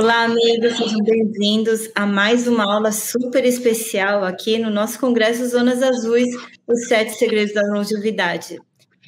Olá, amigos, sejam bem-vindos a mais uma aula super especial aqui no nosso Congresso Zonas Azuis, os Sete Segredos da Longevidade.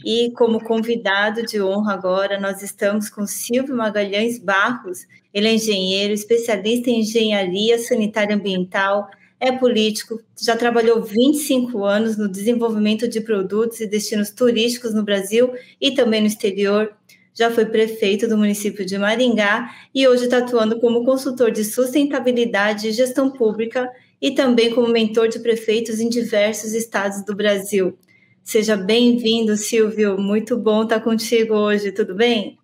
E como convidado de honra agora, nós estamos com Silvio Magalhães Barros. Ele é engenheiro, especialista em engenharia sanitária ambiental, é político, já trabalhou 25 anos no desenvolvimento de produtos e destinos turísticos no Brasil e também no exterior já foi prefeito do município de Maringá e hoje está atuando como consultor de sustentabilidade e gestão pública e também como mentor de prefeitos em diversos estados do Brasil. Seja bem-vindo, Silvio. Muito bom estar contigo hoje, tudo bem?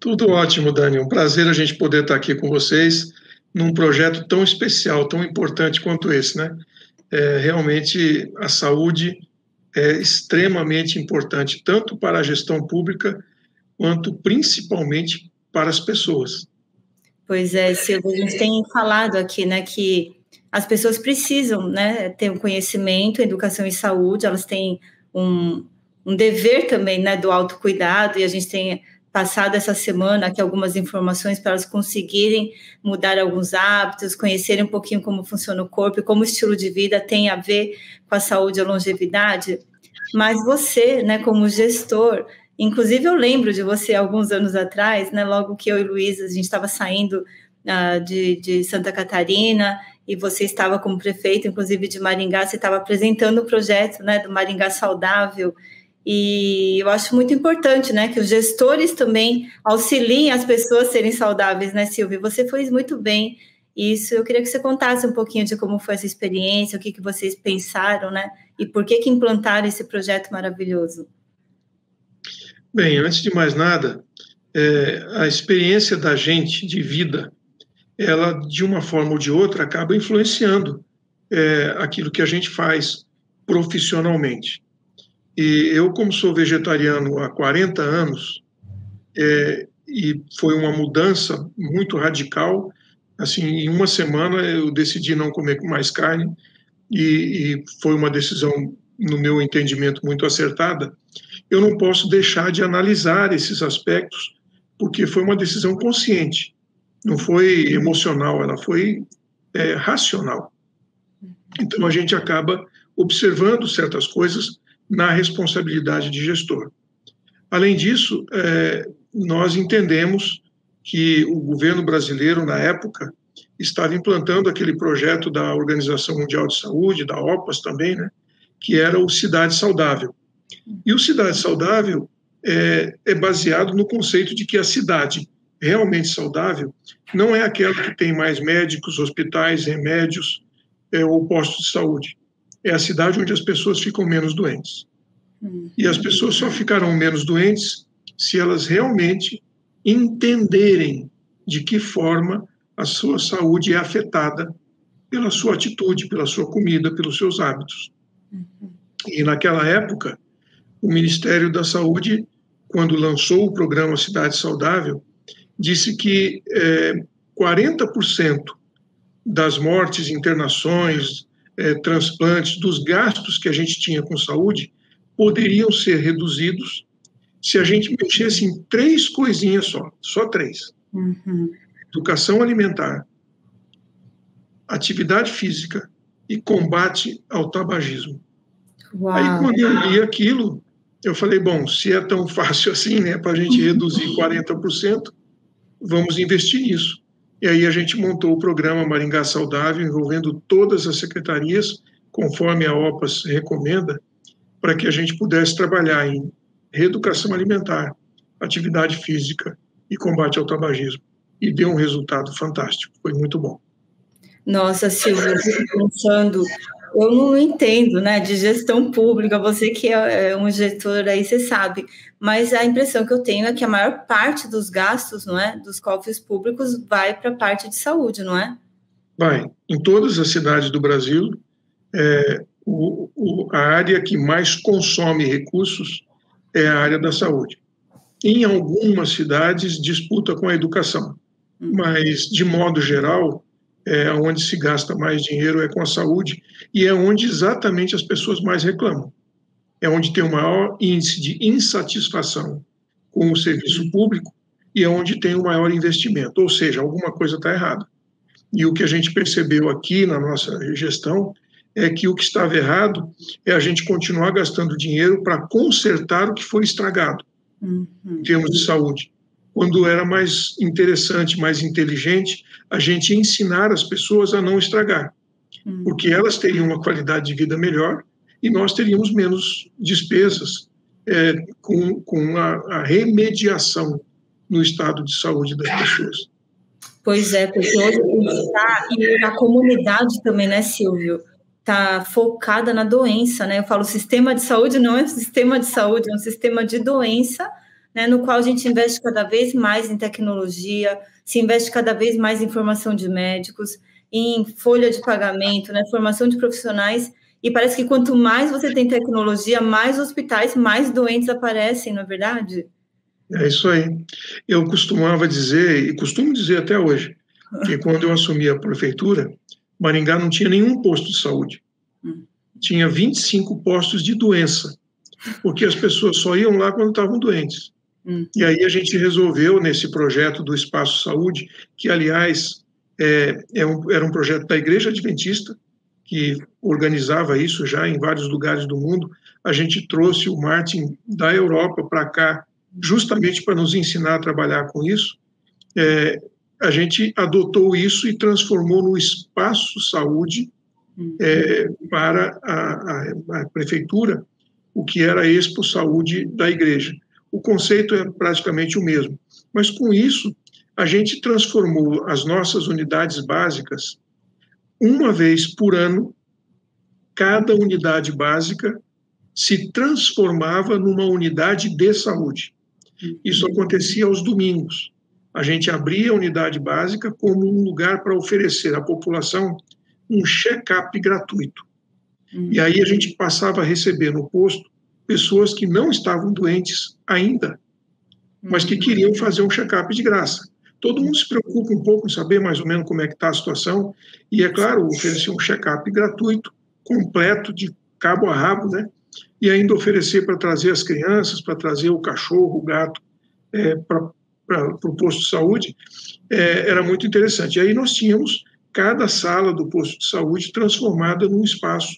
Tudo ótimo, Dani. Um prazer a gente poder estar aqui com vocês num projeto tão especial, tão importante quanto esse, né? É, realmente a saúde é extremamente importante, tanto para a gestão pública quanto principalmente para as pessoas. Pois é, Silvio, a gente tem falado aqui, né, que as pessoas precisam, né, ter um conhecimento, educação e saúde, elas têm um, um dever também, né, do autocuidado, e a gente tem passado essa semana aqui algumas informações para elas conseguirem mudar alguns hábitos, conhecerem um pouquinho como funciona o corpo e como o estilo de vida tem a ver com a saúde e a longevidade. Mas você, né, como gestor, Inclusive, eu lembro de você alguns anos atrás, né, logo que eu e Luísa, a gente estava saindo uh, de, de Santa Catarina e você estava como prefeito, inclusive de Maringá, você estava apresentando o projeto né, do Maringá Saudável. E eu acho muito importante né, que os gestores também auxiliem as pessoas a serem saudáveis, né, Silvia? Você fez muito bem isso. Eu queria que você contasse um pouquinho de como foi essa experiência, o que, que vocês pensaram, né? E por que, que implantaram esse projeto maravilhoso. Bem, antes de mais nada, é, a experiência da gente de vida, ela de uma forma ou de outra acaba influenciando é, aquilo que a gente faz profissionalmente. E eu, como sou vegetariano há 40 anos, é, e foi uma mudança muito radical, assim, em uma semana eu decidi não comer mais carne, e, e foi uma decisão, no meu entendimento, muito acertada, eu não posso deixar de analisar esses aspectos, porque foi uma decisão consciente, não foi emocional, ela foi é, racional. Então a gente acaba observando certas coisas na responsabilidade de gestor. Além disso, é, nós entendemos que o governo brasileiro, na época, estava implantando aquele projeto da Organização Mundial de Saúde, da OPAS também, né, que era o Cidade Saudável. E o Cidade Saudável é, é baseado no conceito de que a cidade realmente saudável não é aquela que tem mais médicos, hospitais, remédios é, ou postos de saúde. É a cidade onde as pessoas ficam menos doentes. E as pessoas só ficarão menos doentes se elas realmente entenderem de que forma a sua saúde é afetada pela sua atitude, pela sua comida, pelos seus hábitos. E naquela época, o Ministério da Saúde, quando lançou o programa Cidade Saudável, disse que é, 40% das mortes, internações, é, transplantes, dos gastos que a gente tinha com saúde, poderiam ser reduzidos se a gente mexesse em três coisinhas só, só três. Uhum. Educação alimentar, atividade física e combate ao tabagismo. Uau. Aí, quando eu li aquilo, eu falei, bom, se é tão fácil assim, né, para a gente reduzir 40%, vamos investir nisso. E aí a gente montou o programa Maringá Saudável, envolvendo todas as secretarias, conforme a OPAS recomenda, para que a gente pudesse trabalhar em reeducação alimentar, atividade física e combate ao tabagismo. E deu um resultado fantástico, foi muito bom. Nossa, Silvia, pensando eu não entendo, né, de gestão pública, você que é, é um gestor aí, você sabe, mas a impressão que eu tenho é que a maior parte dos gastos, não é, dos cofres públicos vai para a parte de saúde, não é? Vai. Em todas as cidades do Brasil, é, o, o, a área que mais consome recursos é a área da saúde. Em algumas cidades, disputa com a educação, hum. mas, de modo geral, é, onde se gasta mais dinheiro é com a saúde e é onde exatamente as pessoas mais reclamam. É onde tem o maior índice de insatisfação com o serviço público e é onde tem o maior investimento, ou seja, alguma coisa está errada. E o que a gente percebeu aqui na nossa gestão é que o que estava errado é a gente continuar gastando dinheiro para consertar o que foi estragado, uhum. em termos de saúde. Quando era mais interessante, mais inteligente, a gente ensinar as pessoas a não estragar, uhum. porque elas teriam uma qualidade de vida melhor e nós teríamos menos despesas é, com, com a, a remediação no estado de saúde das pessoas. Pois é, porque hoje está, e a comunidade também, né, Silvio, está focada na doença, né? Eu falo, sistema de saúde não é um sistema de saúde, é um sistema de doença, né, no qual a gente investe cada vez mais em tecnologia, se investe cada vez mais em formação de médicos, em folha de pagamento, né, formação de profissionais, e parece que quanto mais você tem tecnologia, mais hospitais, mais doentes aparecem, não é verdade? É isso aí. Eu costumava dizer, e costumo dizer até hoje, que quando eu assumi a prefeitura, Maringá não tinha nenhum posto de saúde. Hum. Tinha 25 postos de doença, porque as pessoas só iam lá quando estavam doentes. Hum. E aí a gente resolveu, nesse projeto do Espaço Saúde, que, aliás, é, é um, era um projeto da Igreja Adventista, que organizava isso já em vários lugares do mundo. A gente trouxe o Martin da Europa para cá justamente para nos ensinar a trabalhar com isso, é, a gente adotou isso e transformou no espaço saúde uhum. é, para a, a, a, prefeitura, o que era a Expo Saúde da igreja. O conceito é praticamente o mesmo, mas com isso a gente transformou as nossas unidades básicas uma vez por ano, cada unidade básica se transformava numa unidade de saúde. Isso acontecia aos domingos. A gente abria a unidade básica como um lugar para oferecer à população um check-up gratuito. Uhum. E aí a gente passava a receber no posto pessoas que não estavam doentes ainda, mas que queriam fazer um check-up de graça. Todo mundo se preocupa um pouco em saber mais ou menos como é que está a situação, e é claro, oferecer um check-up gratuito, completo, de cabo a rabo, né? e ainda oferecer para trazer as crianças, para trazer o cachorro, o gato é, para o posto de saúde, é, era muito interessante. E aí nós tínhamos cada sala do posto de saúde transformada num espaço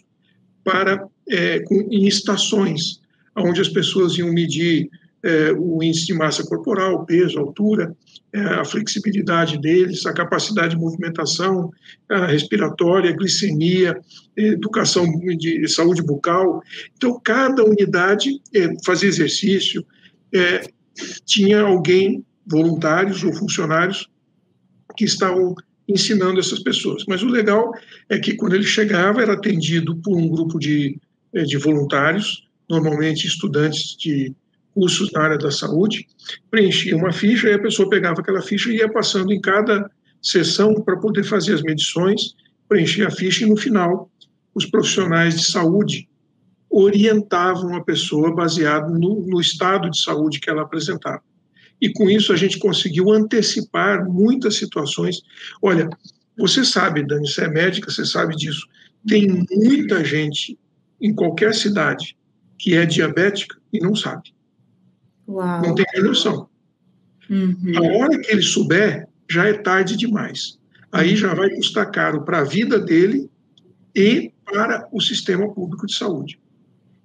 para é, com, em estações, onde as pessoas iam medir é, o índice de massa corporal, peso, altura, é, a flexibilidade deles, a capacidade de movimentação, a respiratória, a glicemia, educação de saúde bucal. Então, cada unidade é, fazia exercício, é, tinha alguém, voluntários ou funcionários, que estavam ensinando essas pessoas. Mas o legal é que quando ele chegava, era atendido por um grupo de, é, de voluntários, normalmente estudantes de cursos na área da saúde, preenchia uma ficha e a pessoa pegava aquela ficha e ia passando em cada sessão para poder fazer as medições, preenchia a ficha e no final os profissionais de saúde orientavam a pessoa baseado no, no estado de saúde que ela apresentava. E com isso a gente conseguiu antecipar muitas situações. Olha, você sabe, Dani, você é médica, você sabe disso. Tem muita gente em qualquer cidade que é diabética e não sabe. Uau. Não tem noção. Uhum. A hora que ele souber, já é tarde demais. Aí já vai custar caro para a vida dele e para o sistema público de saúde.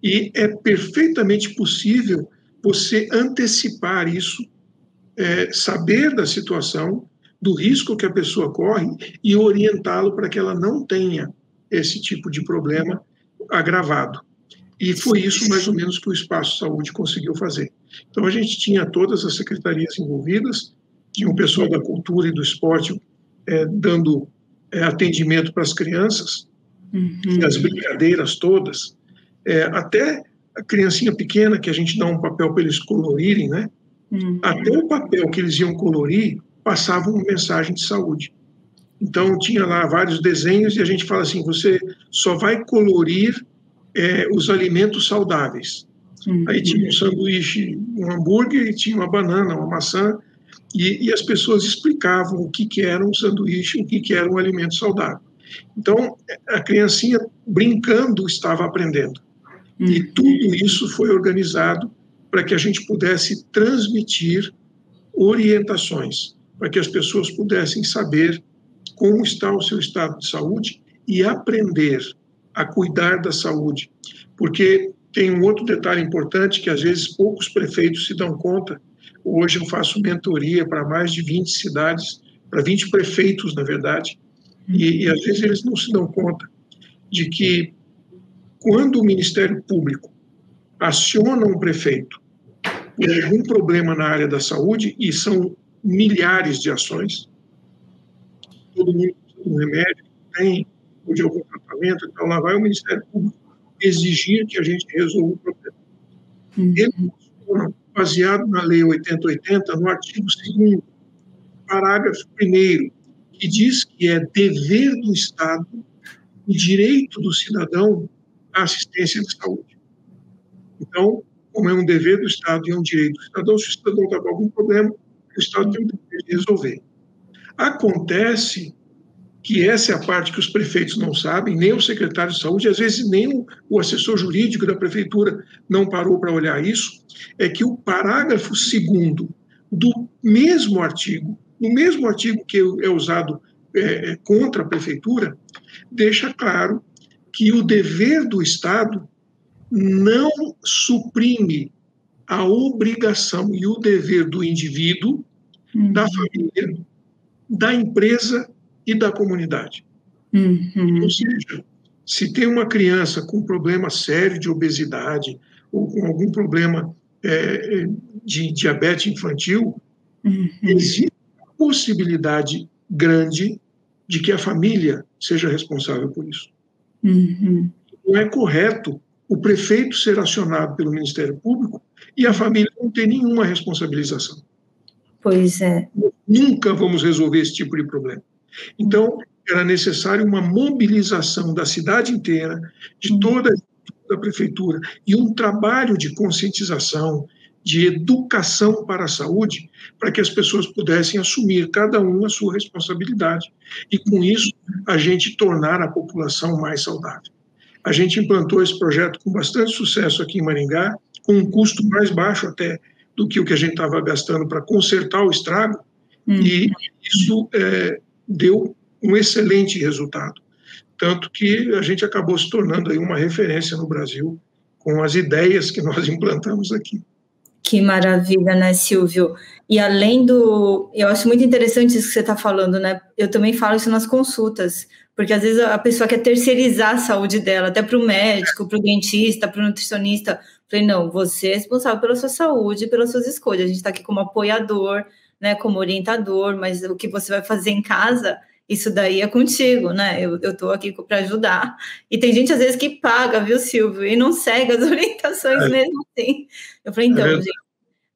E é perfeitamente possível você antecipar isso, é, saber da situação, do risco que a pessoa corre e orientá-lo para que ela não tenha esse tipo de problema agravado. E foi isso mais ou menos que o Espaço Saúde conseguiu fazer. Então a gente tinha todas as secretarias envolvidas, tinha o pessoal da cultura e do esporte é, dando é, atendimento para as crianças, uhum. as brincadeiras todas, é, até a criancinha pequena que a gente dá um papel para eles colorirem, né? Uhum. Até o papel que eles iam colorir passava uma mensagem de saúde. Então tinha lá vários desenhos e a gente fala assim: você só vai colorir é, os alimentos saudáveis. Uhum. Aí tinha um sanduíche, um hambúrguer, e tinha uma banana, uma maçã, e, e as pessoas explicavam o que, que era um sanduíche, o que, que era um alimento saudável. Então, a criancinha brincando estava aprendendo. Uhum. E tudo isso foi organizado para que a gente pudesse transmitir orientações para que as pessoas pudessem saber como está o seu estado de saúde e aprender a cuidar da saúde. Porque tem um outro detalhe importante que às vezes poucos prefeitos se dão conta. Hoje eu faço mentoria para mais de 20 cidades, para 20 prefeitos, na verdade, e, e às vezes eles não se dão conta de que quando o Ministério Público aciona um prefeito por algum problema na área da saúde, e são milhares de ações, todo mundo de um remédio, tem, de algum tratamento, então lá vai o Ministério Público exigir que a gente resolva o problema. Uhum. Ele baseado na Lei 8080, no artigo 2 parágrafo 1 que diz que é dever do Estado e direito do cidadão a assistência de saúde. Então, como é um dever do Estado e é um direito do cidadão, se o cidadão está com algum problema, o Estado tem o dever de resolver. Acontece que essa é a parte que os prefeitos não sabem, nem o secretário de saúde, às vezes nem o assessor jurídico da prefeitura não parou para olhar isso, é que o parágrafo segundo do mesmo artigo, no mesmo artigo que é usado é, é, contra a prefeitura, deixa claro que o dever do Estado não suprime a obrigação e o dever do indivíduo, uhum. da família, da empresa e da comunidade. Uhum. Ou seja, se tem uma criança com problema sério de obesidade ou com algum problema é, de diabetes infantil, uhum. existe possibilidade grande de que a família seja responsável por isso. Uhum. Não é correto o prefeito ser acionado pelo Ministério Público e a família não ter nenhuma responsabilização. Pois é. Nunca vamos resolver esse tipo de problema. Então, era necessário uma mobilização da cidade inteira, de uhum. toda a prefeitura, e um trabalho de conscientização, de educação para a saúde, para que as pessoas pudessem assumir cada um a sua responsabilidade. E com isso, a gente tornar a população mais saudável. A gente implantou esse projeto com bastante sucesso aqui em Maringá, com um custo mais baixo até do que o que a gente estava gastando para consertar o estrago, hum. e isso é, deu um excelente resultado. Tanto que a gente acabou se tornando aí uma referência no Brasil com as ideias que nós implantamos aqui. Que maravilha, né, Silvio? E além do. Eu acho muito interessante isso que você está falando, né? Eu também falo isso nas consultas, porque às vezes a pessoa quer terceirizar a saúde dela, até para o médico, para o dentista, para o nutricionista. Falei, não, você é responsável pela sua saúde, pelas suas escolhas. A gente está aqui como apoiador, né, como orientador, mas o que você vai fazer em casa isso daí é contigo, né? Eu, eu tô aqui para ajudar. E tem gente, às vezes, que paga, viu, Silvio? E não segue as orientações é. mesmo assim. Eu falei, então, é gente,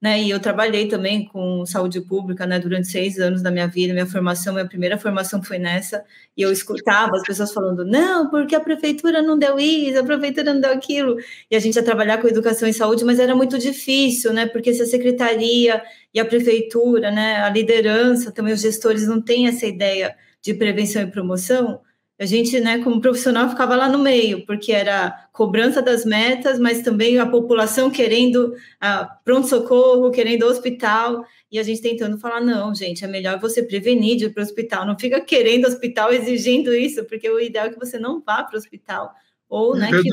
né? E eu trabalhei também com saúde pública, né? Durante seis anos da minha vida, minha formação, minha primeira formação foi nessa. E eu escutava as pessoas falando, não, porque a prefeitura não deu isso, a prefeitura não deu aquilo. E a gente ia trabalhar com educação e saúde, mas era muito difícil, né? Porque se a secretaria e a prefeitura, né? A liderança, também os gestores não têm essa ideia de prevenção e promoção, a gente, né, como profissional, ficava lá no meio, porque era cobrança das metas, mas também a população querendo ah, pronto-socorro, querendo hospital, e a gente tentando falar: não, gente, é melhor você prevenir de ir para o hospital, não fica querendo hospital, exigindo isso, porque o ideal é que você não vá para o hospital, ou é né, que,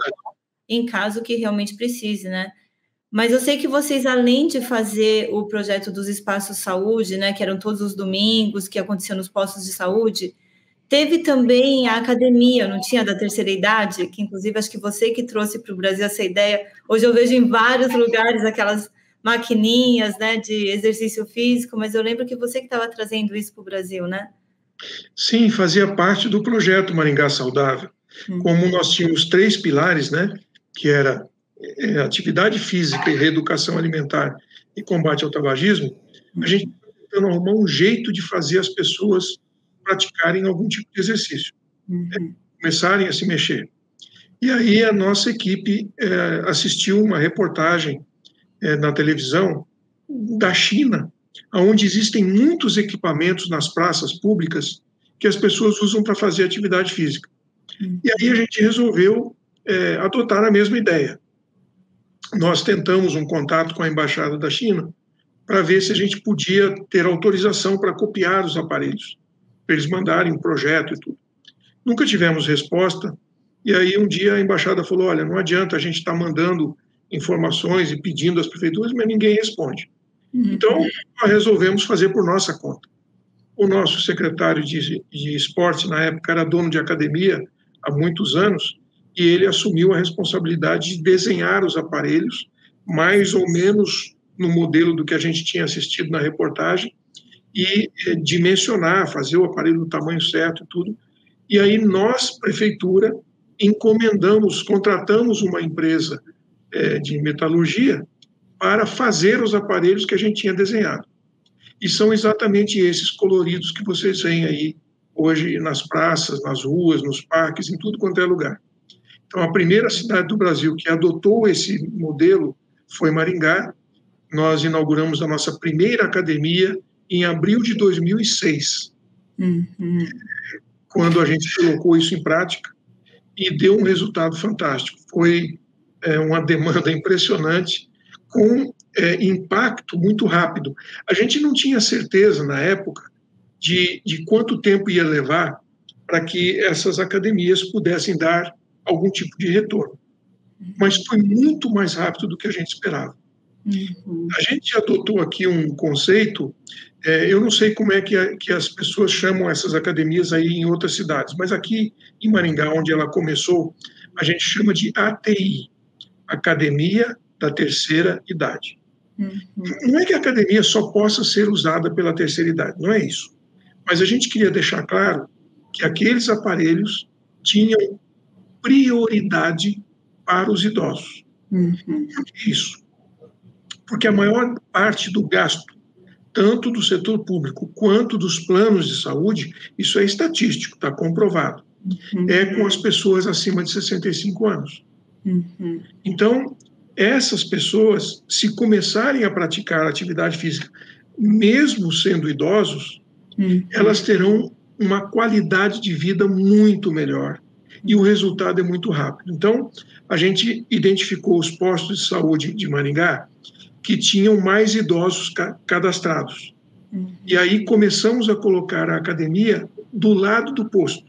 em caso que realmente precise, né? Mas eu sei que vocês, além de fazer o projeto dos espaços saúde, né, que eram todos os domingos, que acontecia nos postos de saúde, teve também a academia, não tinha da terceira idade, que inclusive acho que você que trouxe para o Brasil essa ideia. Hoje eu vejo em vários lugares aquelas maquininhas, né, de exercício físico, mas eu lembro que você que estava trazendo isso para o Brasil, né? Sim, fazia parte do projeto Maringá Saudável. Hum. Como nós tínhamos três pilares, né, que era é, atividade física e reeducação alimentar e combate ao tabagismo, a gente está tentando arrumar um jeito de fazer as pessoas praticarem algum tipo de exercício, uhum. começarem a se mexer. E aí a nossa equipe é, assistiu uma reportagem é, na televisão da China, onde existem muitos equipamentos nas praças públicas que as pessoas usam para fazer atividade física. Uhum. E aí a gente resolveu é, adotar a mesma ideia nós tentamos um contato com a embaixada da China para ver se a gente podia ter autorização para copiar os aparelhos, para eles mandarem um projeto e tudo. Nunca tivemos resposta, e aí um dia a embaixada falou: olha, não adianta a gente estar tá mandando informações e pedindo às prefeituras, mas ninguém responde. Uhum. Então, nós resolvemos fazer por nossa conta. O nosso secretário de, de esporte, na época, era dono de academia há muitos anos, e ele assumiu a responsabilidade de desenhar os aparelhos, mais ou menos no modelo do que a gente tinha assistido na reportagem, e é, dimensionar, fazer o aparelho no tamanho certo e tudo. E aí nós, prefeitura, encomendamos, contratamos uma empresa é, de metalurgia para fazer os aparelhos que a gente tinha desenhado. E são exatamente esses coloridos que vocês veem aí hoje nas praças, nas ruas, nos parques, em tudo quanto é lugar. Então, a primeira cidade do Brasil que adotou esse modelo foi Maringá. Nós inauguramos a nossa primeira academia em abril de 2006, uhum. quando a gente colocou isso em prática e deu um resultado fantástico. Foi é, uma demanda impressionante, com é, impacto muito rápido. A gente não tinha certeza na época de, de quanto tempo ia levar para que essas academias pudessem dar algum tipo de retorno. Mas foi muito mais rápido do que a gente esperava. Uhum. A gente adotou aqui um conceito, é, eu não sei como é que, a, que as pessoas chamam essas academias aí em outras cidades, mas aqui em Maringá, onde ela começou, a gente chama de ATI, Academia da Terceira Idade. Uhum. Não é que a academia só possa ser usada pela terceira idade, não é isso. Mas a gente queria deixar claro que aqueles aparelhos tinham prioridade para os idosos. Uhum. Isso? Porque a maior parte do gasto, tanto do setor público quanto dos planos de saúde, isso é estatístico, está comprovado, uhum. é com as pessoas acima de 65 anos. Uhum. Então, essas pessoas, se começarem a praticar atividade física, mesmo sendo idosos, uhum. elas terão uma qualidade de vida muito melhor e o resultado é muito rápido. Então, a gente identificou os postos de saúde de Maringá que tinham mais idosos cadastrados. Uhum. E aí começamos a colocar a academia do lado do posto,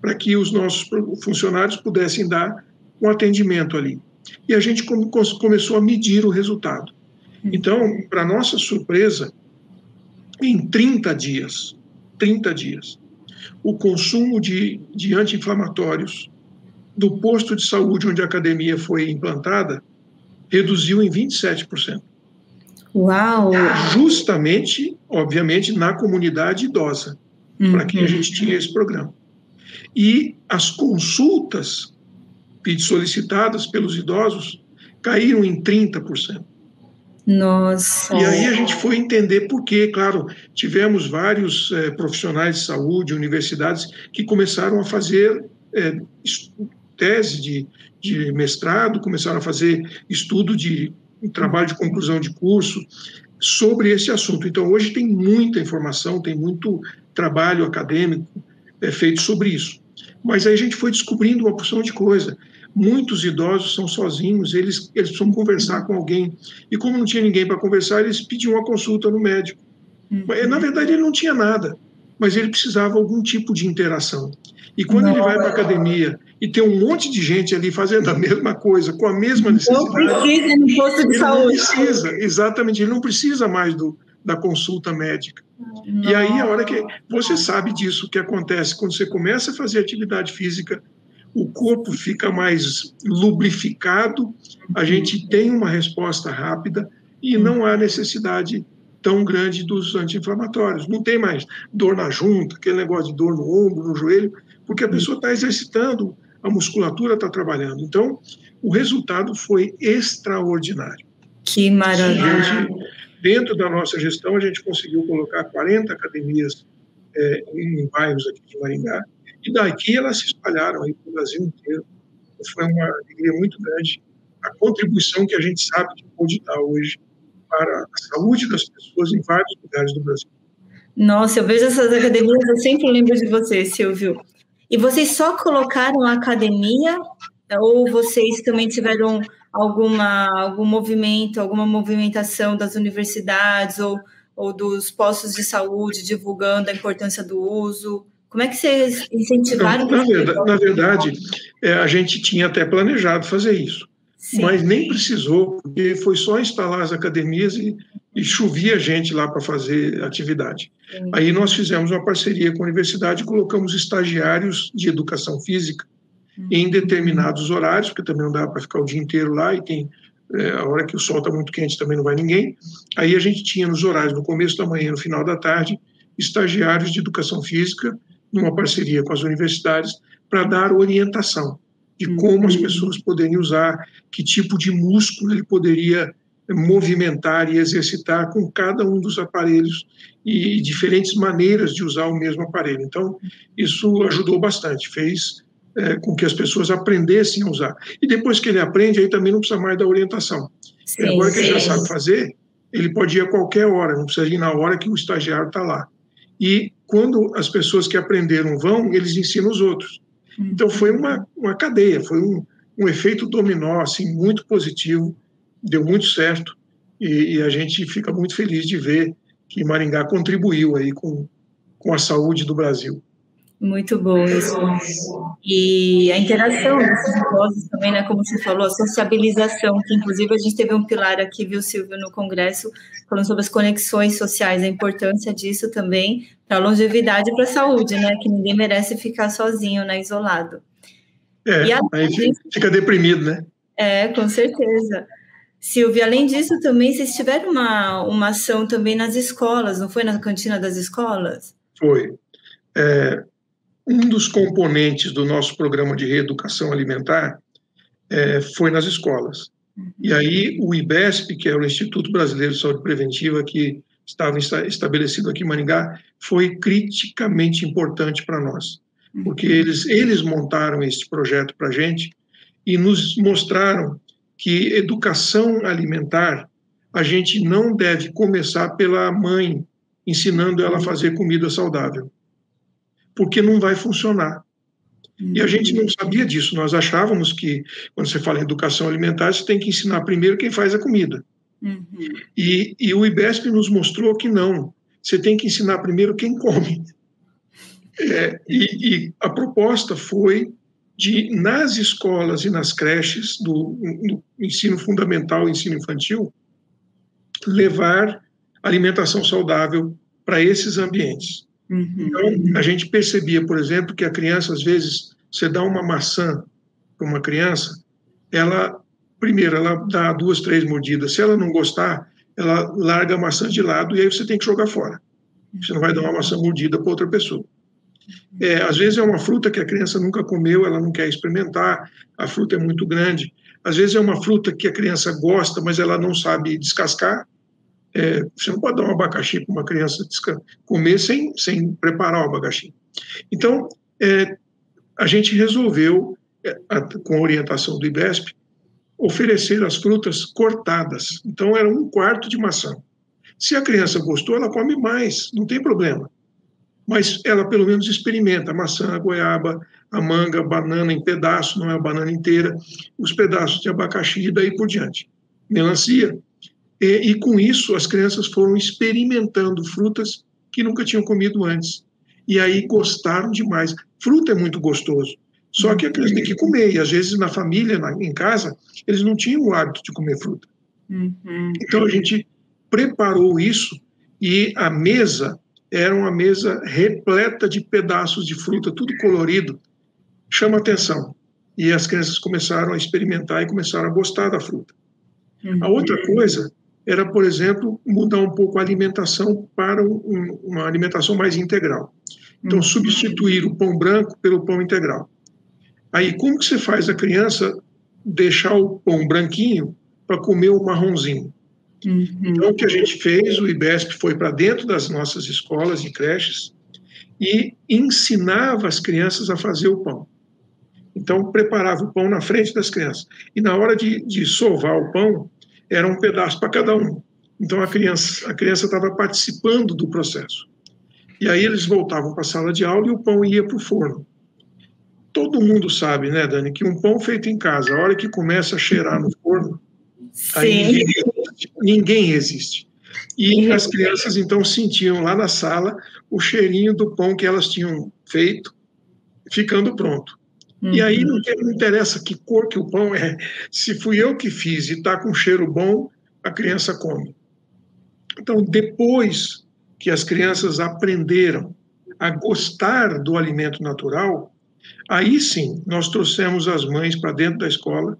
para que os nossos funcionários pudessem dar um atendimento ali. E a gente começou a medir o resultado. Uhum. Então, para nossa surpresa, em 30 dias, 30 dias, o consumo de, de anti-inflamatórios do posto de saúde onde a academia foi implantada reduziu em 27%. Uau! Justamente, obviamente, na comunidade idosa, uhum. para quem a gente tinha esse programa. E as consultas solicitadas pelos idosos caíram em 30%. Nossa. E aí a gente foi entender por quê. Claro, tivemos vários é, profissionais de saúde, universidades, que começaram a fazer é, tese de, de mestrado, começaram a fazer estudo de trabalho de conclusão de curso sobre esse assunto. Então, hoje tem muita informação, tem muito trabalho acadêmico é, feito sobre isso. Mas aí a gente foi descobrindo uma porção de coisa muitos idosos são sozinhos, eles, eles precisam conversar com alguém. E como não tinha ninguém para conversar, eles pediam uma consulta no médico. Na verdade, ele não tinha nada, mas ele precisava algum tipo de interação. E quando não. ele vai para a academia e tem um monte de gente ali fazendo a mesma coisa, com a mesma necessidade. Não precisa no posto de saúde. Não precisa, exatamente, ele não precisa mais do, da consulta médica. Não. E aí, a hora que. Você sabe disso, o que acontece quando você começa a fazer atividade física o corpo fica mais lubrificado, a gente tem uma resposta rápida e não há necessidade tão grande dos anti-inflamatórios. Não tem mais dor na junta, aquele negócio de dor no ombro, no joelho, porque a pessoa está exercitando, a musculatura está trabalhando. Então, o resultado foi extraordinário. Que maravilha! dentro da nossa gestão, a gente conseguiu colocar 40 academias é, em bairros aqui de Maringá, e daqui elas se espalharam aí para o Brasil inteiro. Foi uma alegria muito grande a contribuição que a gente sabe que pode dar hoje para a saúde das pessoas em vários lugares do Brasil. Nossa, eu vejo essas academias, eu sempre lembro de você, Silvio. E vocês só colocaram a academia ou vocês também tiveram alguma, algum movimento, alguma movimentação das universidades ou, ou dos postos de saúde divulgando a importância do uso? Como é que vocês incentivaram? na, verdade, na verdade é, a gente tinha até planejado fazer isso, Sim. mas nem precisou, porque foi só instalar as academias e, e chovia gente lá para fazer atividade. Sim. Aí nós fizemos uma parceria com a universidade e colocamos estagiários de educação física uhum. em determinados horários, porque também não dá para ficar o dia inteiro lá e tem é, a hora que o sol está muito quente também não vai ninguém. Aí a gente tinha nos horários, no começo da manhã e no final da tarde, estagiários de educação física numa parceria com as universidades, para dar orientação de como as uhum. pessoas poderiam usar, que tipo de músculo ele poderia movimentar e exercitar com cada um dos aparelhos e diferentes maneiras de usar o mesmo aparelho. Então, isso ajudou bastante, fez é, com que as pessoas aprendessem a usar. E depois que ele aprende, aí também não precisa mais da orientação. Sim, agora que ele já sabe fazer, ele pode ir a qualquer hora, não precisa ir na hora que o estagiário está lá. E quando as pessoas que aprenderam vão, eles ensinam os outros. Então foi uma, uma cadeia, foi um, um efeito dominó assim muito positivo, deu muito certo e, e, a gente fica muito feliz de ver que Maringá contribuiu aí com, com a saúde do Brasil. Muito bom isso. E a interação desses vozes também, né, como você falou, a sociabilização, que inclusive a gente teve um pilar aqui, viu, Silvio, no Congresso, falando sobre as conexões sociais, a importância disso também para a longevidade e para a saúde, né, que ninguém merece ficar sozinho, né, isolado. É, e aí fica deprimido, né? É, com certeza. Silvia, além disso, também vocês tiveram uma, uma ação também nas escolas, não foi na cantina das escolas? Foi. É, um dos componentes do nosso programa de reeducação alimentar é, foi nas escolas. E aí o IBESP, que é o Instituto Brasileiro de Saúde Preventiva, que estava estabelecido aqui em Maringá, foi criticamente importante para nós, porque eles, eles montaram esse projeto para a gente e nos mostraram que educação alimentar a gente não deve começar pela mãe ensinando ela a fazer comida saudável porque não vai funcionar. E a gente não sabia disso, nós achávamos que, quando você fala em educação alimentar, você tem que ensinar primeiro quem faz a comida. Uhum. E, e, o IBESP nos mostrou que não, você tem que ensinar primeiro quem come. É, e, e, a proposta foi de, nas escolas e nas creches do, do ensino fundamental e ensino infantil, levar alimentação saudável para esses ambientes. Uhum. Então, a gente percebia, por exemplo, que a criança, às vezes, você dá uma maçã para uma criança, ela, primeiro, ela dá duas, três mordidas. Se ela não gostar, ela larga a maçã de lado e aí você tem que jogar fora. Você não vai dar uma maçã mordida para outra pessoa. É, às vezes é uma fruta que a criança nunca comeu, ela não quer experimentar, a fruta é muito grande. Às vezes é uma fruta que a criança gosta, mas ela não sabe descascar, é, você não pode dar um abacaxi para uma criança comer sem, sem preparar o abacaxi. Então, é, a gente resolveu, é, a, com a orientação do IBESP, oferecer as frutas cortadas. Então, era um quarto de maçã. Se a criança gostou, ela come mais, não tem problema. Mas ela pelo menos experimenta a maçã, a goiaba, a manga, a banana em pedaço, não é a banana inteira, os pedaços de abacaxi e daí por diante. Melancia, e, e, com isso, as crianças foram experimentando frutas que nunca tinham comido antes. E aí gostaram demais. Fruta é muito gostoso. Só que a criança tem que comer. E às vezes na família, na, em casa, eles não tinham o hábito de comer fruta. Uhum. Então a gente preparou isso e a mesa era uma mesa repleta de pedaços de fruta, tudo colorido. Chama atenção. E as crianças começaram a experimentar e começaram a gostar da fruta. Uhum. A outra coisa era, por exemplo, mudar um pouco a alimentação para um, uma alimentação mais integral. Então, uhum. substituir o pão branco pelo pão integral. Aí, como que você faz a criança deixar o pão branquinho para comer o marronzinho? Uhum. Então, o que a gente fez, o IBESP foi para dentro das nossas escolas e creches e ensinava as crianças a fazer o pão. Então, preparava o pão na frente das crianças. E na hora de, de sovar o pão, era um pedaço para cada um. Então a criança a criança estava participando do processo. E aí eles voltavam para a sala de aula e o pão ia para o forno. todo mundo sabe, né, Dani, que um pão feito em casa, a hora que começa a cheirar no forno, aí ninguém resiste. E as crianças então sentiam lá na sala o cheirinho do pão que elas tinham feito, ficando pronto. Uhum. E aí uhum. não, interessa que cor que o pão é, se fui eu que fiz e está com cheiro bom, a criança come. Então, depois que as crianças aprenderam a gostar do alimento natural, aí sim nós trouxemos as mães para dentro da escola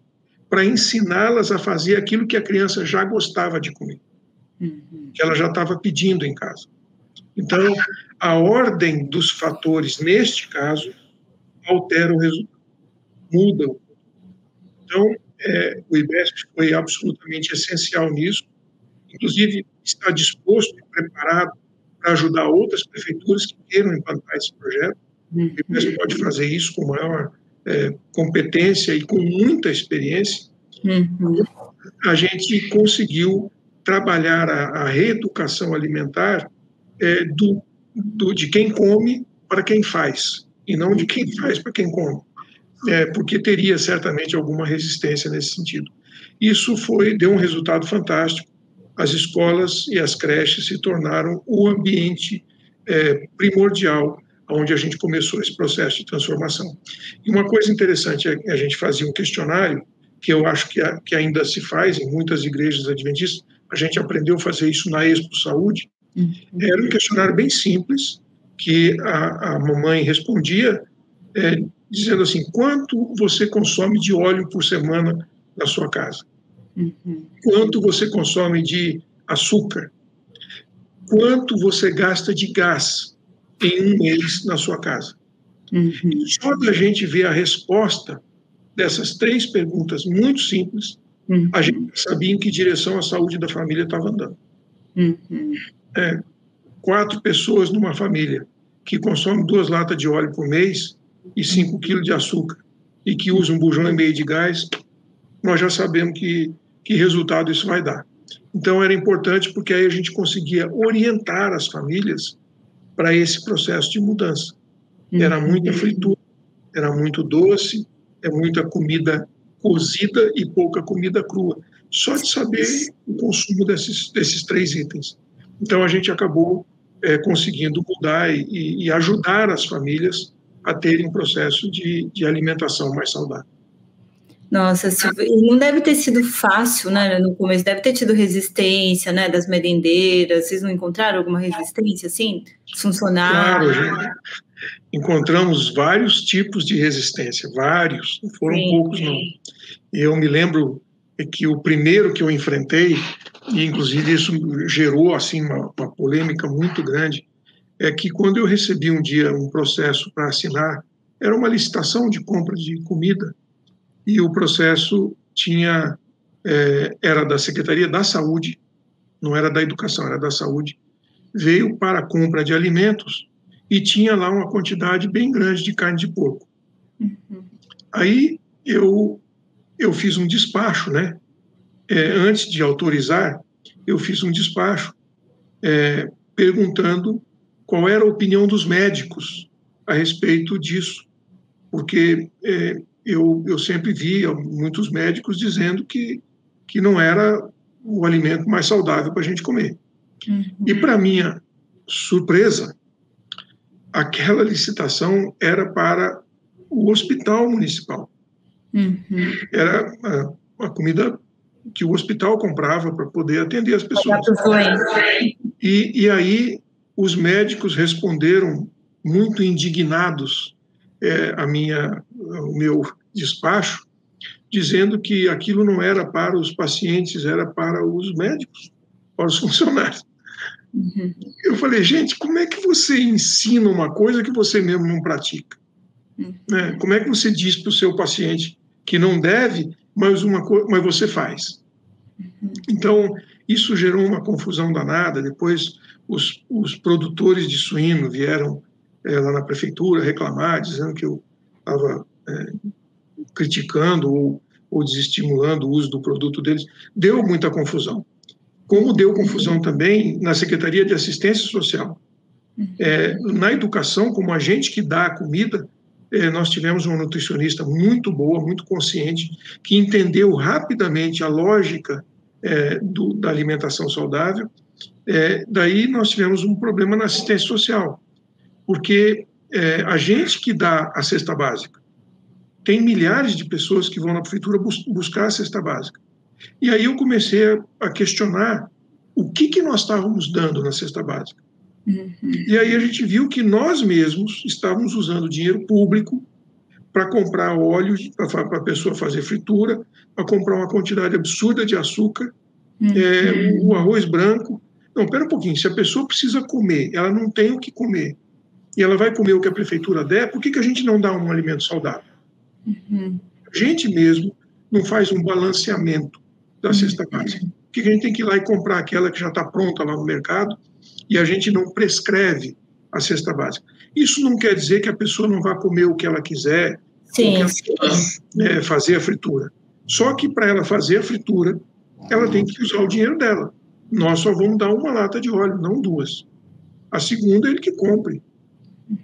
para ensiná-las a fazer aquilo que a criança já gostava de comer, uhum. que ela já estava pedindo em casa. Então, a ordem dos fatores, neste caso, altera o resultado, muda. Então, é, o IBESP foi absolutamente essencial nisso, inclusive está disposto e preparado para ajudar outras prefeituras que queiram implantar esse projeto. O IBESP pode fazer isso com maior é, competência e com muita experiência. Uhum. A gente conseguiu trabalhar a, a reeducação alimentar é, do, do, de quem come para quem faz, e não de quem faz para quem come, é, porque teria certamente alguma resistência nesse sentido. Isso foi deu um resultado fantástico. As escolas e as creches se tornaram o ambiente é, primordial onde a gente começou esse processo de transformação. E uma coisa interessante é que a gente fazia um questionário, que eu acho que, a, que ainda se faz em muitas igrejas adventistas, a gente aprendeu a fazer isso na Expo Saúde, uhum. era um questionário bem simples, que a, a mamãe respondia é, dizendo assim, quanto você consome de óleo por semana na sua casa? Uhum. Quanto você consome de açúcar? Quanto você gasta de gás? em um mês na sua casa. Uhum. só da gente ver a resposta dessas três perguntas muito simples, uhum. a gente sabia em que direção a saúde da família estava andando. Uhum. É, quatro pessoas numa família que consome duas latas de óleo por mês e cinco quilos de açúcar e que usa um bujão e meio de gás, nós já sabemos que, que resultado isso vai dar. Então era importante porque aí a gente conseguia orientar as famílias para esse processo de mudança. Era uhum. muita fritura, era muito doce, é muita comida cozida e pouca comida crua. Só de saber o consumo desses, desses três itens. Então a gente acabou é, conseguindo mudar e, e, ajudar as famílias a terem um processo de, de alimentação mais saudável. Nossa, não deve ter sido fácil, né, no começo, deve ter tido resistência, né, das merendeiras, vocês não encontraram alguma resistência, assim, funcionários? Claro, gente, encontramos vários tipos de resistência, vários, não foram sim, poucos, não. Eu me lembro que o primeiro que eu enfrentei, e inclusive isso gerou, assim, uma, uma polêmica muito grande, é que quando eu recebi um dia um processo para assinar, era uma licitação de compra de comida, e o processo tinha é, era da Secretaria da Saúde, não era da Educação, era da Saúde, veio para a compra de alimentos e tinha lá uma quantidade bem grande de carne de porco. Uhum. Aí eu eu fiz um despacho, né? É, antes de autorizar, eu fiz um despacho é, perguntando qual era a opinião dos médicos a respeito disso, porque é, eu, eu sempre vi muitos médicos dizendo que, que não era o alimento mais saudável para a gente comer. Uhum. E, para minha surpresa, aquela licitação era para o hospital municipal. Uhum. Era a, a, comida que o hospital comprava para poder atender as pessoas. E, e aí os médicos responderam muito indignados é, a minha, o meu despacho, dizendo que aquilo não era para os pacientes, era para os médicos, para os funcionários. Uhum. Eu falei, gente, como é que você ensina uma coisa que você mesmo não pratica? Uhum. Né? Como é que você diz para o seu paciente que não deve, mas, uma, mas você faz? Uhum. Então, isso gerou uma confusão danada. Depois, os, os produtores de suíno vieram é, lá na prefeitura reclamar, dizendo que eu estava é, criticando ou, ou desestimulando o uso do produto deles. Deu muita confusão. Como deu confusão também na Secretaria de Assistência Social. É, na educação, como a gente que dá a comida, nós tivemos uma nutricionista muito boa, muito consciente, que entendeu rapidamente a lógica é, do, da alimentação saudável. É, daí nós tivemos um problema na assistência social, porque é, a gente que dá a cesta básica, tem milhares de pessoas que vão na prefeitura bus buscar a cesta básica. E aí eu comecei a questionar o que, que nós estávamos dando na cesta básica. Uhum. E aí a gente viu que nós mesmos estávamos usando dinheiro público para comprar óleo para a pessoa fazer fritura, para comprar uma quantidade absurda de açúcar, uhum. é, o arroz branco. Não, pera um pouquinho, se a pessoa precisa comer, ela não tem o que comer, e ela vai comer o que a prefeitura der, por que, que a gente não dá um alimento saudável? Uhum. A gente mesmo não faz um balanceamento da cesta básica. Por que a gente tem que ir lá e comprar aquela que já está pronta lá no mercado e a gente não prescreve a cesta básica? Isso não quer dizer que a pessoa não vá comer o que ela quiser, sim, ela né, fazer a fritura. Só que para ela fazer a fritura, ela tem que usar o dinheiro dela. Nós só vamos dar uma lata de óleo, não duas. A segunda ele que compre.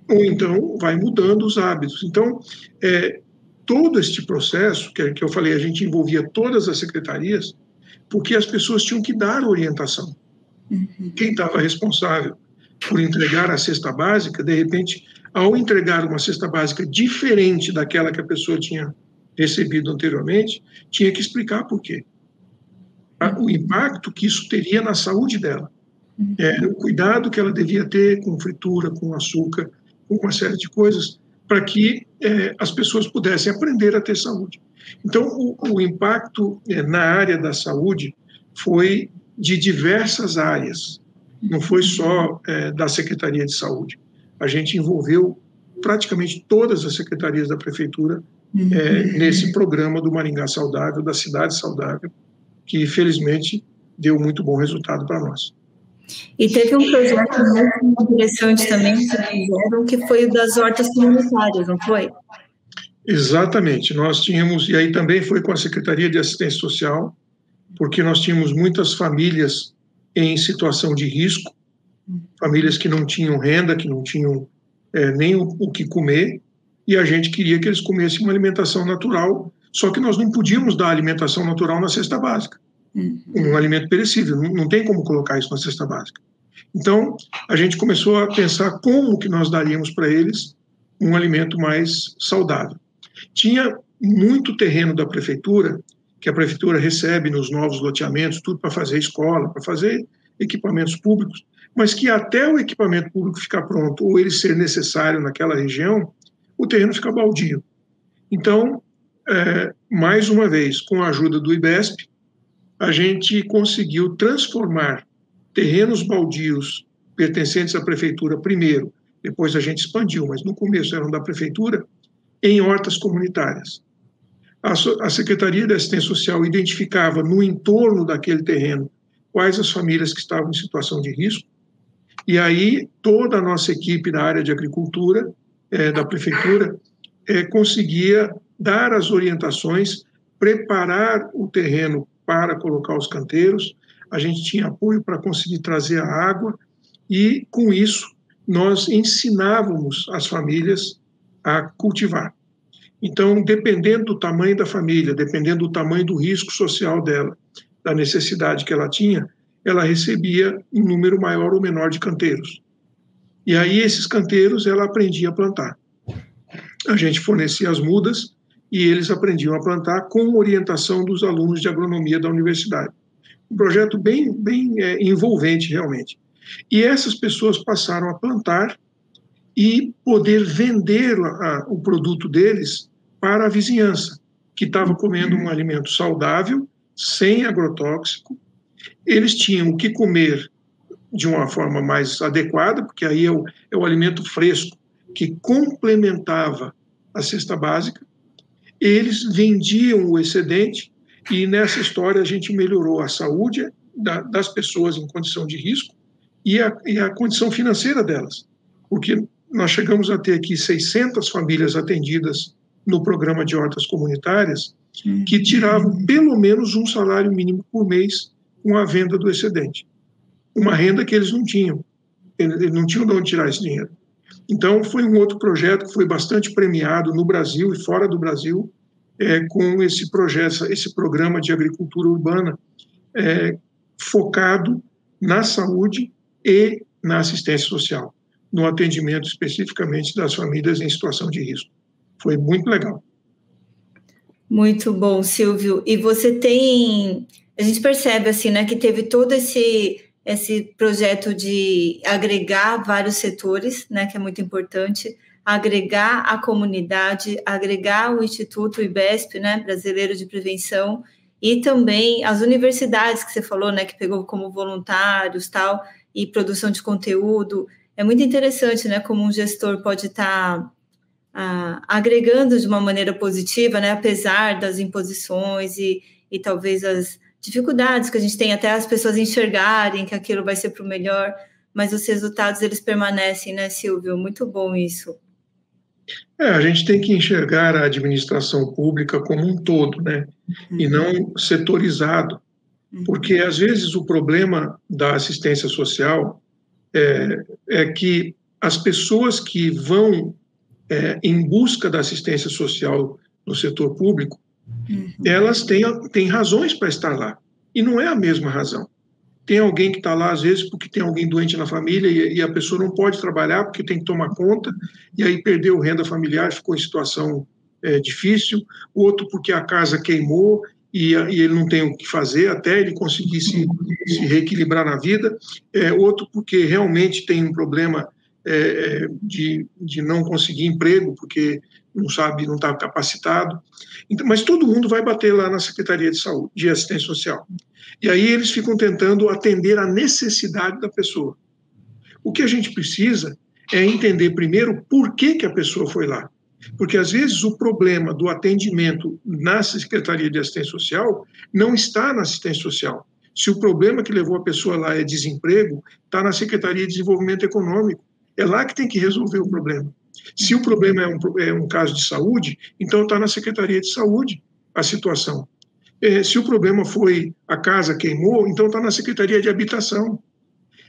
Ou então vai mudando os hábitos. Então, é, todo este processo, que, que eu falei, a gente envolvia todas as secretarias, porque as pessoas tinham que dar orientação. Uhum. Quem estava responsável por entregar a cesta básica, de repente, ao entregar uma cesta básica diferente daquela que a pessoa tinha recebido anteriormente, tinha que explicar por quê. O impacto que isso teria na saúde dela. É, o cuidado que ela devia ter com fritura, com açúcar, com uma série de coisas para que é, as pessoas pudessem aprender a ter saúde. Então, o, o impacto é, na área da saúde foi de diversas áreas, não foi só é, da Secretaria de Saúde. A gente envolveu praticamente todas as secretarias da prefeitura uhum. nesse programa do Maringá Saudável, da Cidade Saudável, que felizmente deu muito bom resultado para nós. E teve um projeto muito interessante também que fizeram, que foi o das hortas comunitárias, não foi? Exatamente. Nós tínhamos, e aí também foi com a Secretaria de Assistência Social, porque nós tínhamos muitas famílias em situação de risco, famílias que não tinham renda, que não tinham é, nem o, o que comer, e a gente queria que eles comessem uma alimentação natural, só que nós não podíamos dar alimentação natural na cesta básica uhum. um alimento perecível, não, não tem como colocar isso na cesta básica. Então, a gente começou a pensar como que nós daríamos para eles um alimento mais saudável. Tinha muito terreno da prefeitura, que a prefeitura recebe nos novos loteamentos, tudo para fazer escola, para fazer equipamentos públicos, mas que até o equipamento público ficar pronto ou ele ser necessário naquela região, o terreno fica baldio. Então, é, mais uma vez, com a ajuda do IBESP, a gente conseguiu transformar terrenos baldios pertencentes à prefeitura primeiro, depois a gente expandiu, mas no começo eram da prefeitura, em hortas comunitárias. A, Secretaria de Assistência Social identificava no entorno daquele terreno quais as famílias que estavam em situação de risco, e aí toda a nossa equipe da área de agricultura é, da prefeitura é, conseguia dar as orientações, preparar o terreno para colocar os canteiros, a gente tinha apoio para conseguir trazer a água e, com isso, nós ensinávamos as famílias a cultivar. Então, dependendo do tamanho da família, dependendo do tamanho do risco social dela, da necessidade que ela tinha, ela recebia um número maior ou menor de canteiros. E aí, esses canteiros, ela aprendia a plantar. A gente fornecia as mudas e eles aprendiam a plantar com orientação dos alunos de agronomia da universidade. Um projeto bem, bem é, envolvente, realmente. E essas pessoas passaram a plantar e poder vender a, o produto deles para a vizinhança, que estava comendo um alimento saudável, sem agrotóxico. Eles tinham o que comer de uma forma mais adequada, porque aí é o, é o alimento fresco que complementava a cesta básica, eles vendiam o excedente e nessa história a gente melhorou a saúde da, das pessoas em condição de risco e a, e a condição financeira delas, porque nós chegamos a ter aqui 600 famílias atendidas no programa de hortas comunitárias que tiravam pelo menos um salário mínimo por mês com a venda do excedente. Uma renda que eles não tinham. Eles não tinham de onde tirar esse dinheiro. Então, foi um outro projeto que foi bastante premiado no Brasil e fora do Brasil, é, com esse projeto, esse programa de agricultura urbana, é, focado na saúde e na assistência social, no atendimento especificamente das famílias em situação de risco. Foi muito legal. Muito bom, Silvio. E você tem, a gente percebe assim, né, que teve todo esse esse projeto de agregar vários setores, né, que é muito importante, agregar a comunidade, agregar o Instituto IBESP, né, brasileiro de prevenção, e também as universidades que você falou, né, que pegou como voluntários, tal, e produção de conteúdo. É muito interessante, né, como um gestor pode estar tá, agregando de uma maneira positiva, né, apesar das imposições e, e talvez as dificuldades que a gente tem até as pessoas enxergarem que aquilo vai ser para o melhor, mas os resultados eles permanecem, né, Silvio? Muito bom isso. É, a gente tem que enxergar a administração pública como um todo, né? Uhum. E não setorizado. Uhum. Porque, às vezes, o problema da assistência social é, é que as pessoas que vão é, em busca da assistência social no setor público, uhum. elas têm, têm razões para estar lá. E não é a mesma razão. Tem alguém que está lá, às vezes, porque tem alguém doente na família e, e, a pessoa não pode trabalhar porque tem que tomar conta, e aí perdeu renda familiar, ficou em situação é, difícil. Outro porque a casa queimou e, e, ele não tem o que fazer até ele conseguir se, se reequilibrar na vida. É, outro porque realmente tem um problema é, é de, de não conseguir emprego, porque não sabe, não está capacitado. Então, mas todo mundo vai bater lá na Secretaria de Saúde, de Assistência Social. E aí eles ficam tentando atender a necessidade da pessoa. O que a gente precisa é entender primeiro por que, que a pessoa foi lá. Porque às vezes o problema do atendimento na Secretaria de Assistência Social não está na assistência social. Se o problema que levou a pessoa lá é desemprego, está na Secretaria de Desenvolvimento Econômico. É lá que tem que resolver o problema. Se o problema é um, é um caso de saúde, então está na Secretaria de Saúde a situação. É, se o problema foi a casa queimou, então está na Secretaria de Habitação.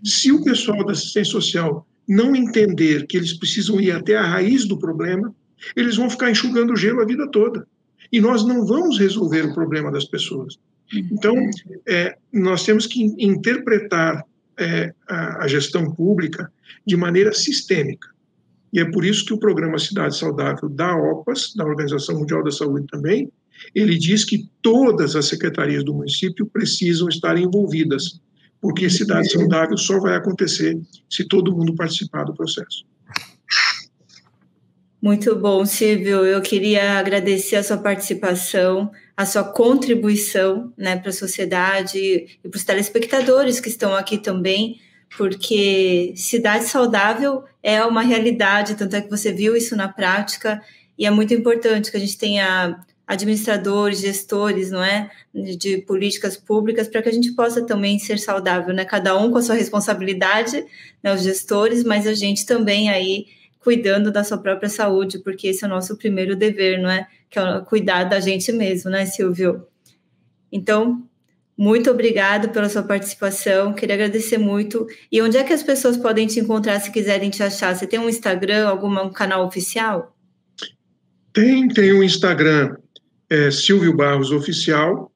Se o pessoal da assistência social não entender que eles precisam ir até a raiz do problema, eles vão ficar enxugando gelo a vida toda. E nós não vamos resolver o problema das pessoas. Então, é, nós temos que interpretar é, a, a gestão pública de maneira sistêmica. E é por isso que o programa Cidade Saudável da OPAS, da Organização Mundial da Saúde também, ele diz que todas as secretarias do município precisam estar envolvidas, porque cidade saudável só vai acontecer se todo mundo participar do processo. Muito bom, Silvio. Eu queria agradecer a sua participação, a sua contribuição né, para a sociedade e para os telespectadores que estão aqui também porque cidade saudável é uma realidade, tanto é que você viu isso na prática, e é muito importante que a gente tenha administradores, gestores, não é, de políticas públicas para que a gente possa também ser saudável, né? Cada um com a sua responsabilidade, né, os gestores, mas a gente também aí cuidando da sua própria saúde, porque esse é o nosso primeiro dever, não é? Que é cuidar da gente mesmo, né, Silvio? Então, muito obrigado pela sua participação, queria agradecer muito. E onde é que as pessoas podem te encontrar se quiserem te achar? Você tem um Instagram, algum um canal oficial? Tem, tem um Instagram, é, Silvio Barros Oficial,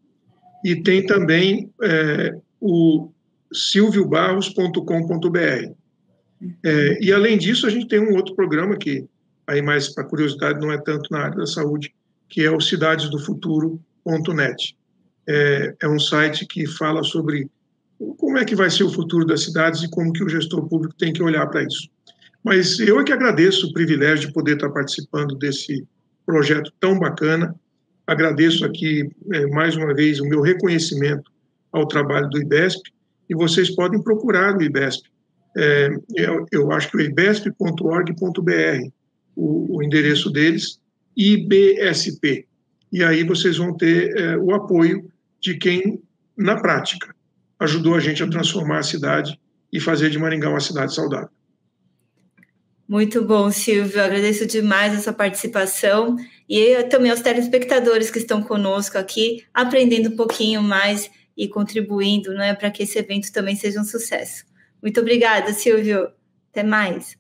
e tem também é, o silviobarros.com.br. É, e além disso, a gente tem um outro programa que, aí mais para curiosidade, não é tanto na área da saúde, que é o cidadesdofuturo.net é, é um site que fala sobre como é que vai ser o futuro das cidades e como que o gestor público tem que olhar para isso. Mas eu é que agradeço o privilégio de poder estar participando desse projeto tão bacana. Agradeço aqui é, mais uma vez o meu reconhecimento ao trabalho do IBESP e vocês podem procurar no IBESP. É, eu, acho que é ibesp.org.br, o, o endereço deles, IBSP. E aí vocês vão ter é, o apoio de quem, na prática, ajudou a gente a transformar a cidade e fazer de Maringá uma cidade saudável. Muito bom, Silvio. Agradeço demais a sua participação e também aos telespectadores que estão conosco aqui, aprendendo um pouquinho mais e contribuindo né, para que esse evento também seja um sucesso. Muito obrigada, Silvio. Até mais.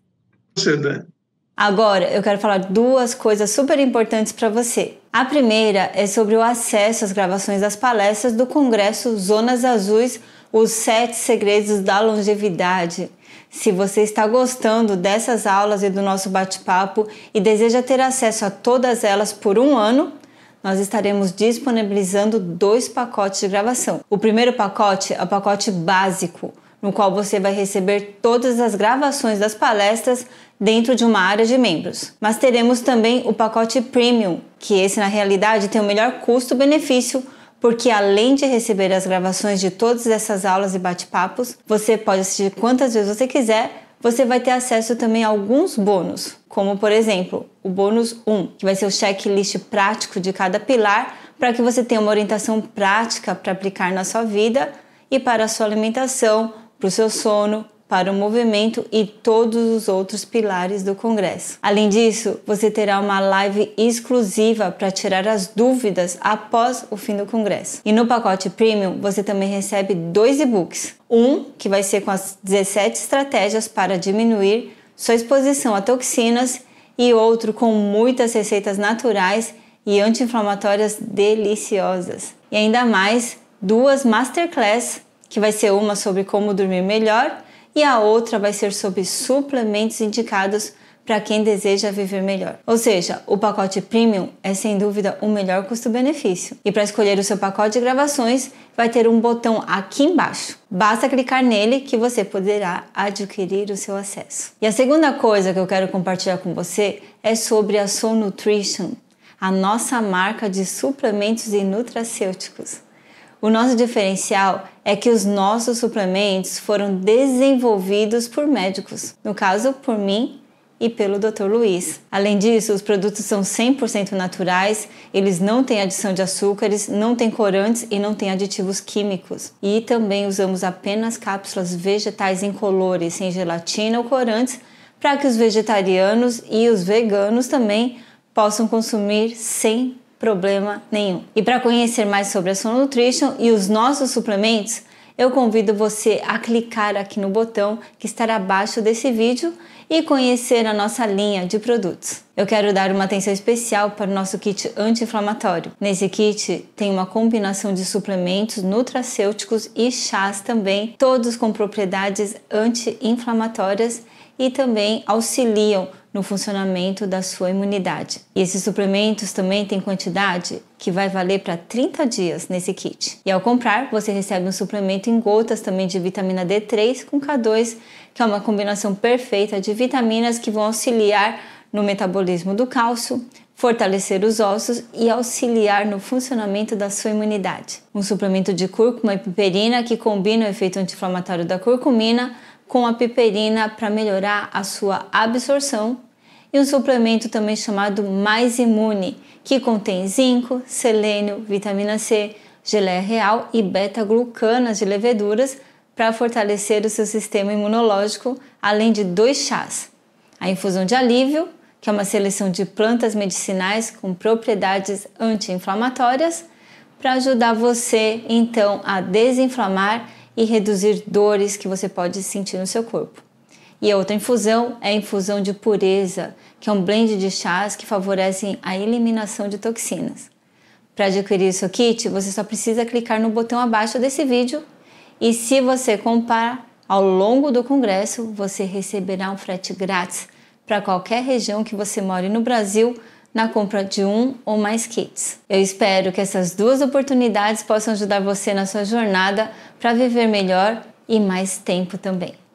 você, Dani. Agora, eu quero falar duas coisas super importantes para você. A primeira é sobre o acesso às gravações das palestras do Congresso Zonas Azuis, os sete segredos da longevidade. Se você está gostando dessas aulas e do nosso bate-papo e deseja ter acesso a todas elas por um ano, nós estaremos disponibilizando dois pacotes de gravação. O primeiro pacote é o pacote básico, no qual você vai receber todas as gravações das palestras dentro de uma área de membros. Mas teremos também o pacote Premium, que esse na realidade tem o melhor custo-benefício, porque além de receber as gravações de todas essas aulas e bate-papos, você pode assistir quantas vezes você quiser. Você vai ter acesso também a alguns bônus, como por exemplo, o bônus 1, que vai ser o checklist prático de cada pilar para que você tenha uma orientação prática para aplicar na sua vida e para a sua alimentação, para o seu sono, para o movimento e todos os outros pilares do Congresso. Além disso, você terá uma live exclusiva para tirar as dúvidas após o fim do Congresso. E no pacote Premium, você também recebe dois e-books. Um que vai ser com as 17 estratégias para diminuir sua exposição a toxinas e outro com muitas receitas naturais e anti-inflamatórias deliciosas. E ainda mais duas masterclass que vai ser uma sobre como dormir melhor e a outra vai ser sobre suplementos indicados para quem deseja viver melhor. Ou seja, o pacote Premium é sem dúvida o melhor custo-benefício. E para escolher o seu pacote de gravações, vai ter um botão aqui embaixo. Basta clicar nele que você poderá adquirir o seu acesso. E a segunda coisa que eu quero compartilhar com você é sobre a Soul Nutrition, a nossa marca de suplementos e nutracêuticos. O nosso diferencial é que os nossos suplementos foram desenvolvidos por médicos, no caso por mim e pelo Dr. Luiz. Além disso, os produtos são 100% naturais, eles não têm adição de açúcares, não têm corantes e não têm aditivos químicos. E também usamos apenas cápsulas vegetais incolores, sem gelatina ou corantes, para que os vegetarianos e os veganos também possam consumir sem problema nenhum. E para conhecer mais sobre a Soul Nutrition e os nossos suplementos, eu convido você a clicar aqui no botão que estará abaixo desse vídeo e conhecer a nossa linha de produtos. Eu quero dar uma atenção especial para o nosso kit anti-inflamatório. Nesse kit tem uma combinação de suplementos nutracêuticos e chás também, todos com propriedades anti-inflamatórias e também auxiliam no funcionamento da sua imunidade. E esses suplementos também têm quantidade que vai valer para 30 dias nesse kit. E ao comprar, você recebe um suplemento em gotas também de vitamina D3 com K2, que é uma combinação perfeita de vitaminas que vão auxiliar no metabolismo do cálcio, fortalecer os ossos e auxiliar no funcionamento da sua imunidade. Um suplemento de cúrcuma e piperina que combina o efeito anti-inflamatório da curcumina com a piperina para melhorar a sua absorção e um suplemento também chamado Mais Imune, que contém zinco, selênio, vitamina C, geleia real e beta-glucanas de leveduras para fortalecer o seu sistema imunológico, além de dois chás. A infusão de alívio, que é uma seleção de plantas medicinais com propriedades anti-inflamatórias, para ajudar você então a desinflamar e reduzir dores que você pode sentir no seu corpo. E a outra infusão é a infusão de pureza, que é um blend de chás que favorecem a eliminação de toxinas. Para adquirir seu kit, você só precisa clicar no botão abaixo desse vídeo e se você comprar ao longo do congresso, você receberá um frete grátis para qualquer região que você more no Brasil na compra de um ou mais kits. Eu espero que essas duas oportunidades possam ajudar você na sua jornada para viver melhor e mais tempo também.